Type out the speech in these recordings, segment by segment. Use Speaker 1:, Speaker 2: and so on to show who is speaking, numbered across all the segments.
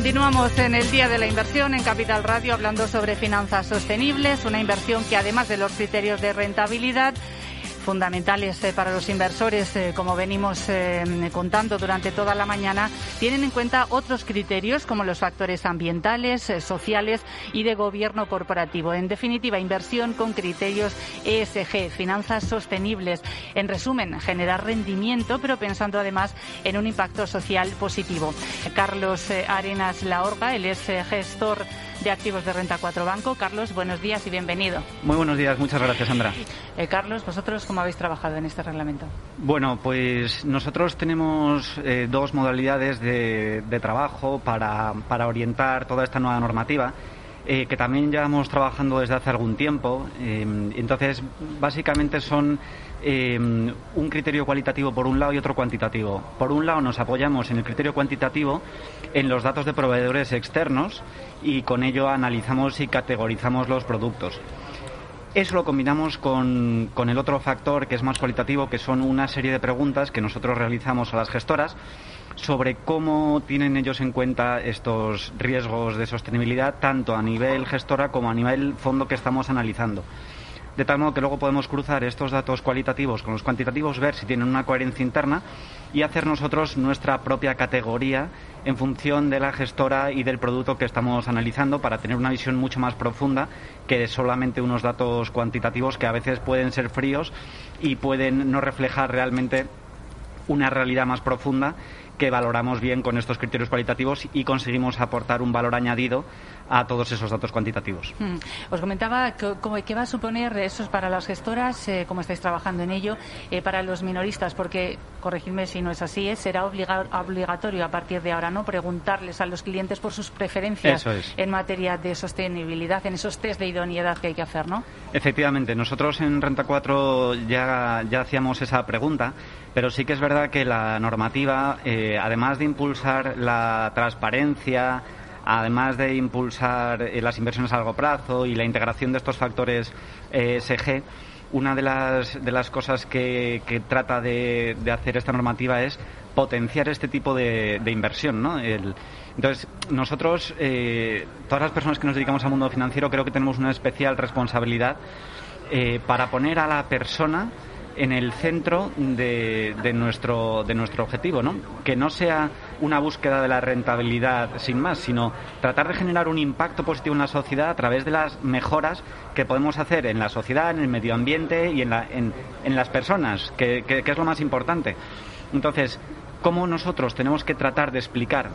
Speaker 1: Continuamos en el Día de la Inversión en Capital Radio hablando sobre finanzas sostenibles, una inversión que además de los criterios de rentabilidad fundamentales eh, para los inversores, eh, como venimos eh, contando durante toda la mañana, tienen en cuenta otros criterios como los factores ambientales, sociales y de gobierno corporativo. En definitiva, inversión con criterios ESG, finanzas sostenibles. En resumen, generar rendimiento, pero pensando además en un impacto social positivo. Carlos Arenas Laorga, él es gestor de activos de renta 4 Banco. Carlos, buenos días y bienvenido.
Speaker 2: Muy buenos días, muchas gracias, Sandra.
Speaker 1: Eh, Carlos, ¿vosotros cómo habéis trabajado en este reglamento?
Speaker 2: Bueno, pues nosotros tenemos eh, dos modalidades de, trabajo para, para, orientar toda esta nueva normativa. Eh, que también llevamos trabajando desde hace algún tiempo. entonces, básicamente son Em, un criterio cualitativo por un lado y otro cuantitativo. Por un lado nos apoyamos en el criterio cuantitativo en los datos de proveedores externos y con ello analizamos y categorizamos los productos. Eso lo combinamos con, con, el otro factor que es más cualitativo, que son una serie de preguntas que nosotros realizamos a las gestoras sobre cómo tienen ellos en cuenta estos riesgos de sostenibilidad, tanto a nivel gestora como a nivel fondo que estamos analizando de tal modo que luego podemos cruzar estos datos cualitativos con los cuantitativos, ver si tienen una coherencia interna y hacer nosotros nuestra propia categoría en función de la gestora y del producto que estamos analizando para tener una visión mucho más profunda que solamente unos datos cuantitativos que a veces pueden ser fríos y pueden no reflejar realmente una realidad más profunda que valoramos bien con estos criterios cualitativos y conseguimos aportar un valor añadido a todos esos datos cuantitativos.
Speaker 1: Hmm. Os comentaba qué va a suponer eso para las gestoras, eh, cómo estáis trabajando en ello, eh, para los minoristas, porque, corregidme si no es así, eh, será obligatorio a partir de ahora no preguntarles a los clientes por sus preferencias en materia de sostenibilidad, en esos test de idoneidad que hay que hacer, ¿no?
Speaker 2: Efectivamente, nosotros en Renta 4 ya, ya hacíamos esa pregunta, pero sí que es verdad que la normativa, eh, además de impulsar la transparencia, además de impulsar eh, las inversiones a largo plazo y la integración de estos factores ESG, eh, una de las, de las cosas que, trata de, hacer esta normativa es potenciar este tipo de, inversión. ¿no? entonces, nosotros, todas las personas que nos dedicamos al mundo financiero, creo que tenemos una especial responsabilidad para poner a la persona en el centro de, nuestro, de nuestro objetivo, ¿no? Que no sea una búsqueda de la rentabilidad sin más, sino tratar de generar un impacto positivo en la sociedad a través de las mejoras que podemos hacer en la sociedad, en el medio ambiente y en, la, en, las personas, que, es lo más importante. Entonces, ¿cómo nosotros tenemos que tratar de explicar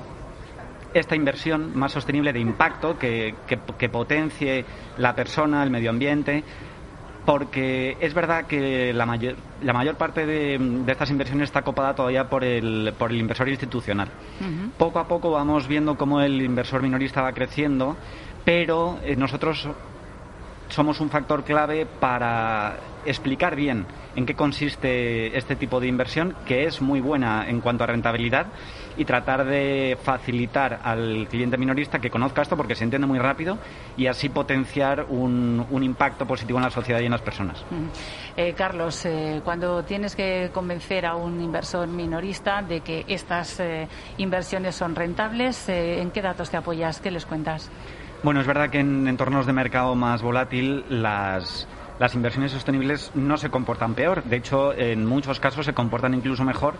Speaker 2: esta inversión más sostenible de impacto que, que, potencie la persona, el medio ambiente, porque es verdad que la mayor, la mayor parte de, estas inversiones está copada todavía por el, por el inversor institucional. Poco a poco vamos viendo cómo el inversor minorista va creciendo, pero eh, nosotros somos un factor clave para explicar bien en qué consiste este tipo de inversión, que es muy buena en cuanto a rentabilidad, y tratar de facilitar al cliente minorista que conozca esto porque se entiende muy rápido y así potenciar un, impacto positivo en la sociedad y en las personas.
Speaker 1: Eh, Carlos, eh, cuando tienes que convencer a un inversor minorista de que estas eh, inversiones son rentables, ¿en qué datos te apoyas? ¿Qué les cuentas?
Speaker 2: Bueno, es verdad que en entornos de mercado más volátil las las inversiones sostenibles no se comportan peor. De hecho, en muchos casos se comportan incluso mejor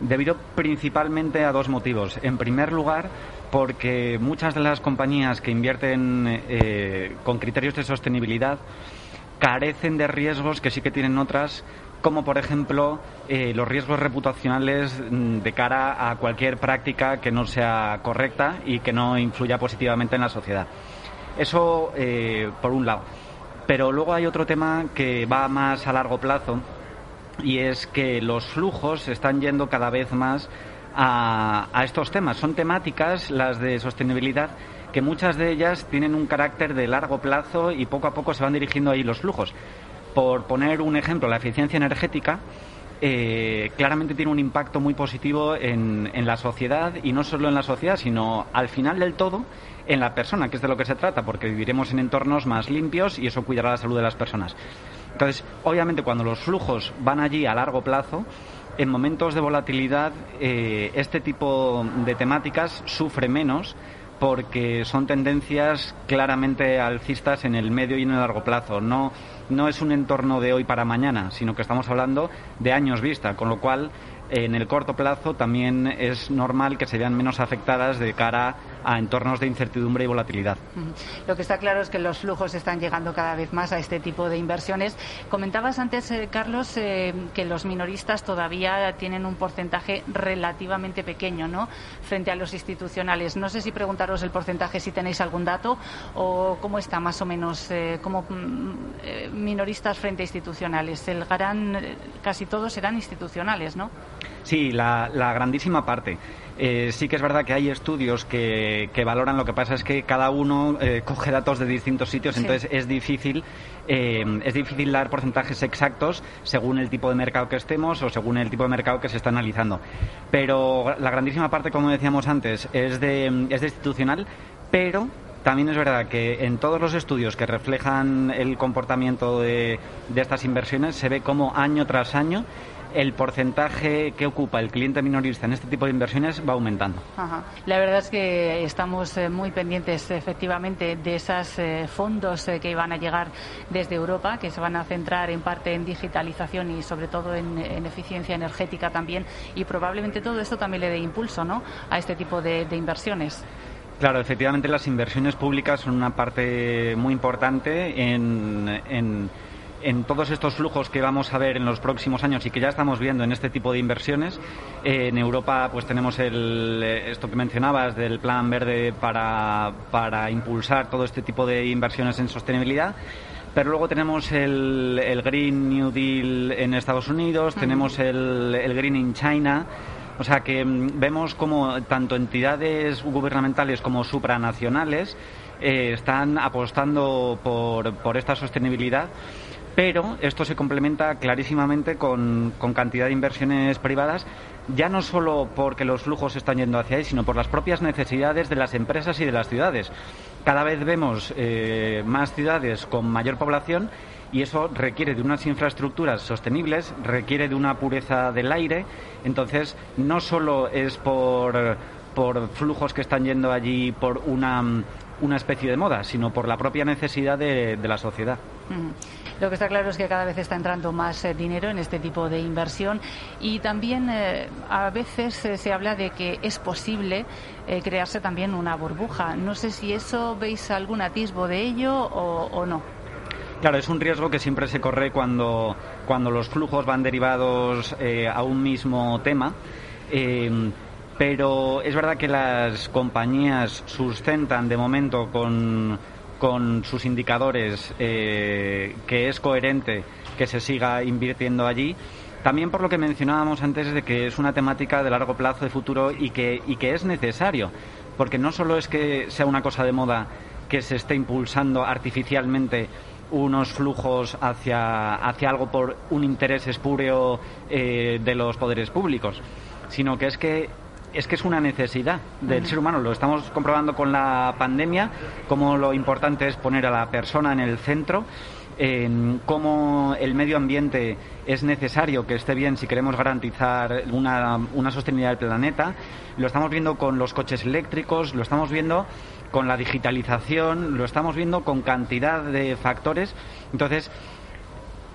Speaker 2: debido principalmente a dos motivos. En primer lugar, porque muchas de las compañías que invierten eh, con criterios de sostenibilidad carecen de riesgos que sí que tienen otras como por ejemplo eh, los riesgos reputacionales mm, de cara a cualquier práctica que no sea correcta y que no influya positivamente en la sociedad. Eso eh, por un lado. Pero luego hay otro tema que va más a largo plazo y es que los flujos están yendo cada vez más a, estos temas. Son temáticas, las de sostenibilidad, que muchas de ellas tienen un carácter de largo plazo y poco a poco se van dirigiendo ahí los flujos. Por poner un ejemplo, la eficiencia energética eh, claramente tiene un impacto muy positivo en, la sociedad y no solo en la sociedad, sino al final del todo en la persona, que es de lo que se trata, porque viviremos en entornos más limpios y eso cuidará la salud de las personas. Entonces, obviamente, cuando los flujos van allí a largo plazo, en momentos de volatilidad, eh, este tipo de temáticas sufre menos porque son tendencias claramente alcistas en el medio y en el largo plazo. No, no es un entorno de hoy para mañana, sino que estamos hablando de años vista, con lo cual en el corto plazo también es normal que se vean menos afectadas de cara a entornos de incertidumbre y volatilidad.
Speaker 1: Lo que está claro es que los flujos están llegando cada vez más a este tipo de inversiones. Comentabas antes, eh, Carlos, eh, que los minoristas todavía tienen un porcentaje relativamente pequeño ¿no? frente a los institucionales. No sé si preguntaros el porcentaje, si tenéis algún dato, o cómo está más o menos eh, como mm, minoristas frente a institucionales. El gran, casi todos serán institucionales, ¿no?
Speaker 2: Sí, la, grandísima parte. Eh, sí que es verdad que hay estudios que, valoran, lo que pasa es que cada uno eh, coge datos de distintos sitios, entonces es difícil, eh, es difícil dar porcentajes exactos según el tipo de mercado que estemos o según el tipo de mercado que se está analizando. Pero la grandísima parte, como decíamos antes, es de, es de institucional, pero también es verdad que en todos los estudios que reflejan el comportamiento de, de estas inversiones se ve como año tras año el porcentaje que ocupa el cliente minorista en este tipo de inversiones va aumentando.
Speaker 1: La verdad es que estamos eh, muy pendientes efectivamente de esos eh, fondos eh, que van a llegar desde Europa, que se van a centrar en parte en digitalización y sobre todo en, eficiencia energética también. Y probablemente todo esto también le dé impulso ¿no? a este tipo de, inversiones.
Speaker 2: Claro, efectivamente las inversiones públicas son una parte muy importante en en todos estos flujos que vamos a ver en los próximos años y que ya estamos viendo en este tipo de inversiones, eh, en Europa pues tenemos el, eh, esto que mencionabas del plan verde para, para impulsar todo este tipo de inversiones en sostenibilidad. Pero luego tenemos el, el Green New Deal en Estados Unidos, tenemos el, el Green in China, o sea que mm, vemos como tanto entidades gubernamentales como supranacionales eh, están apostando por, por esta sostenibilidad pero esto se complementa clarísimamente con, cantidad de inversiones privadas, ya no solo porque los flujos están yendo hacia ahí, sino por las propias necesidades de las empresas y de las ciudades. Cada vez vemos eh, más ciudades con mayor población y eso requiere de unas infraestructuras sostenibles, requiere de una pureza del aire. Entonces, no solo es por, flujos que están yendo allí por una, especie de moda, sino por la propia necesidad de, la sociedad.
Speaker 1: Lo que está claro es que cada vez está entrando más eh, dinero en este tipo de inversión y también eh, a veces eh, se habla de que es posible crearse también una burbuja. No sé si eso veis algún atisbo de ello o, no.
Speaker 2: Claro, es un riesgo que siempre se corre cuando, cuando los flujos van derivados a un mismo tema. pero es verdad que las compañías sustentan de momento con con sus indicadores eh, que es coherente que se siga invirtiendo allí. También por lo que mencionábamos antes de que es una temática de largo plazo, de futuro y que, y que es necesario, porque no solo es que sea una cosa de moda que se esté impulsando artificialmente unos flujos hacia, hacia algo por un interés espúreo eh, de los poderes públicos, sino que es que es que es una necesidad del ser humano. Lo estamos comprobando con la pandemia, como lo importante es poner a la persona en el centro. En cómo el medio ambiente es necesario que esté bien si queremos garantizar una, una sostenibilidad del planeta. Lo estamos viendo con los coches eléctricos, lo estamos viendo con la digitalización, lo estamos viendo con cantidad de factores. Entonces,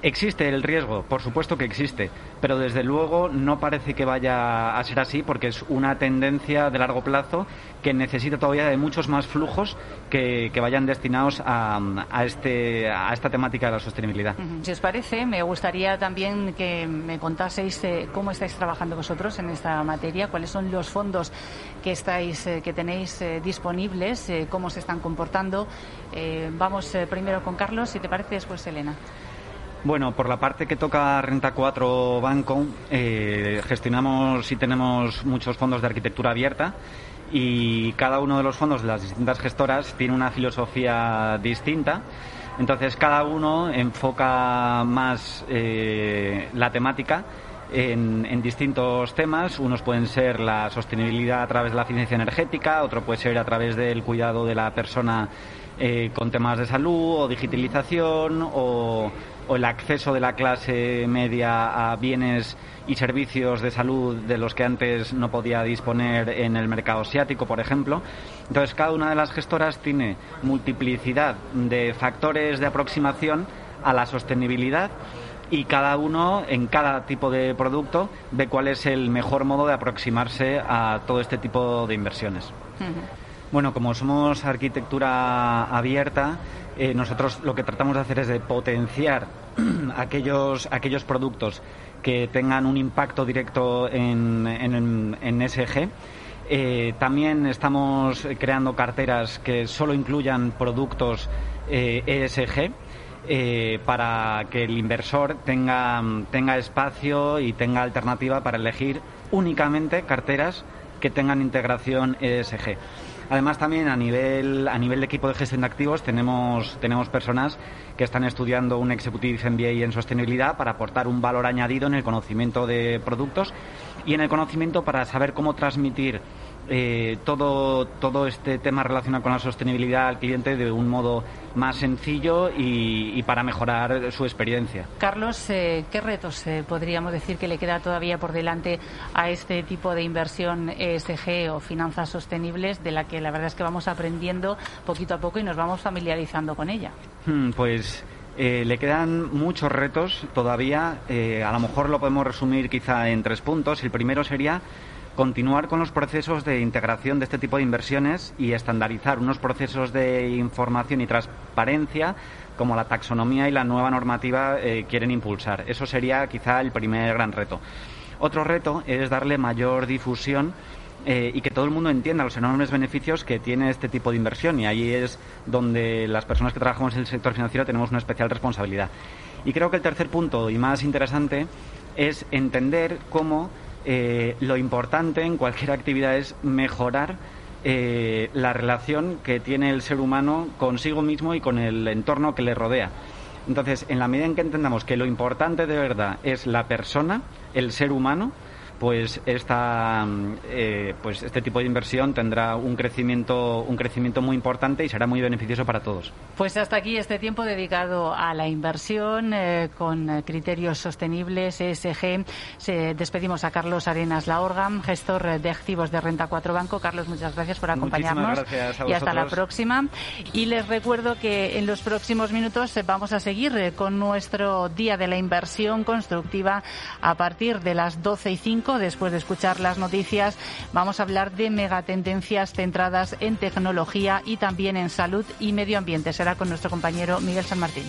Speaker 2: Existe el riesgo, por supuesto que existe, pero desde luego no parece que vaya a ser así porque es una tendencia de largo plazo que necesita todavía de muchos más flujos que, vayan destinados a, este, a esta temática de la sostenibilidad.
Speaker 1: Si os parece, me gustaría también que me contaseis eh, cómo estáis trabajando vosotros en esta materia, cuáles son los fondos que estáis, eh, que tenéis eh, disponibles, cómo se están comportando. vamos primero con Carlos, si te parece, después Elena.
Speaker 2: Bueno, por la parte que toca Renta 4 Banco, eh, gestionamos y tenemos muchos fondos de arquitectura abierta y cada uno de los fondos de las distintas gestoras tiene una filosofía distinta. Entonces, cada uno enfoca más eh, la temática en, distintos temas. Unos pueden ser la sostenibilidad a través de la eficiencia energética, otro puede ser a través del cuidado de la persona eh, con temas de salud o digitalización o o el acceso de la clase media a bienes y servicios de salud de los que antes no podía disponer en el mercado asiático, por ejemplo. Entonces, cada una de las gestoras tiene multiplicidad de factores de aproximación a la sostenibilidad y cada uno en cada tipo de producto ve cuál es el mejor modo de aproximarse a todo este tipo de inversiones. Bueno, como somos arquitectura abierta, eh, nosotros lo que tratamos de hacer es de potenciar aquellos, aquellos productos que tengan un impacto directo en, en, SG. Eh, también estamos creando carteras que solo incluyan productos ESG. Eh, e para que el inversor tenga, tenga espacio y tenga alternativa para elegir únicamente carteras que tengan integración ESG. Además, también a nivel, a nivel de equipo de gestión de activos tenemos, tenemos personas que están estudiando un Executive MBA en sostenibilidad para aportar un valor añadido en el conocimiento de productos y en el conocimiento para saber cómo transmitir eh, todo, todo este tema relacionado con la sostenibilidad al cliente de un modo más sencillo y, para mejorar su experiencia.
Speaker 1: Carlos, eh, ¿qué retos eh, podríamos decir que le queda todavía por delante a este tipo de inversión ESG o finanzas sostenibles de la que la verdad es que vamos aprendiendo poquito a poco y nos vamos familiarizando con ella?
Speaker 2: Hmm, pues le quedan muchos retos todavía. a lo mejor lo podemos resumir quizá en tres puntos. El primero sería continuar con los procesos de integración de este tipo de inversiones y estandarizar unos procesos de información y transparencia como la taxonomía y la nueva normativa eh, quieren impulsar. Eso sería quizá el primer gran reto. Otro reto es darle mayor difusión eh, y que todo el mundo entienda los enormes beneficios que tiene este tipo de inversión y ahí es donde las personas que trabajamos en el sector financiero tenemos una especial responsabilidad. Y creo que el tercer punto y más interesante es entender cómo eh, lo importante en cualquier actividad es mejorar eh, la relación que tiene el ser humano consigo mismo y con el entorno que le rodea. Entonces, en la medida en que entendamos que lo importante de verdad es la persona, el ser humano, pues esta eh, pues este tipo de inversión tendrá un crecimiento un crecimiento muy importante y será muy beneficioso para todos.
Speaker 1: Pues hasta aquí este tiempo dedicado a la inversión eh, con criterios sostenibles ESG. Se despedimos a Carlos Arenas Laorgam, gestor de activos de Renta 4 Banco. Carlos, muchas gracias por acompañarnos y hasta la próxima. Y les recuerdo que en los próximos minutos vamos a seguir con nuestro día de la inversión constructiva a partir de las 12 y 5 después de escuchar las noticias, vamos a hablar de megatendencias centradas en tecnología y también en salud y medio ambiente. Será con nuestro compañero Miguel San Martín.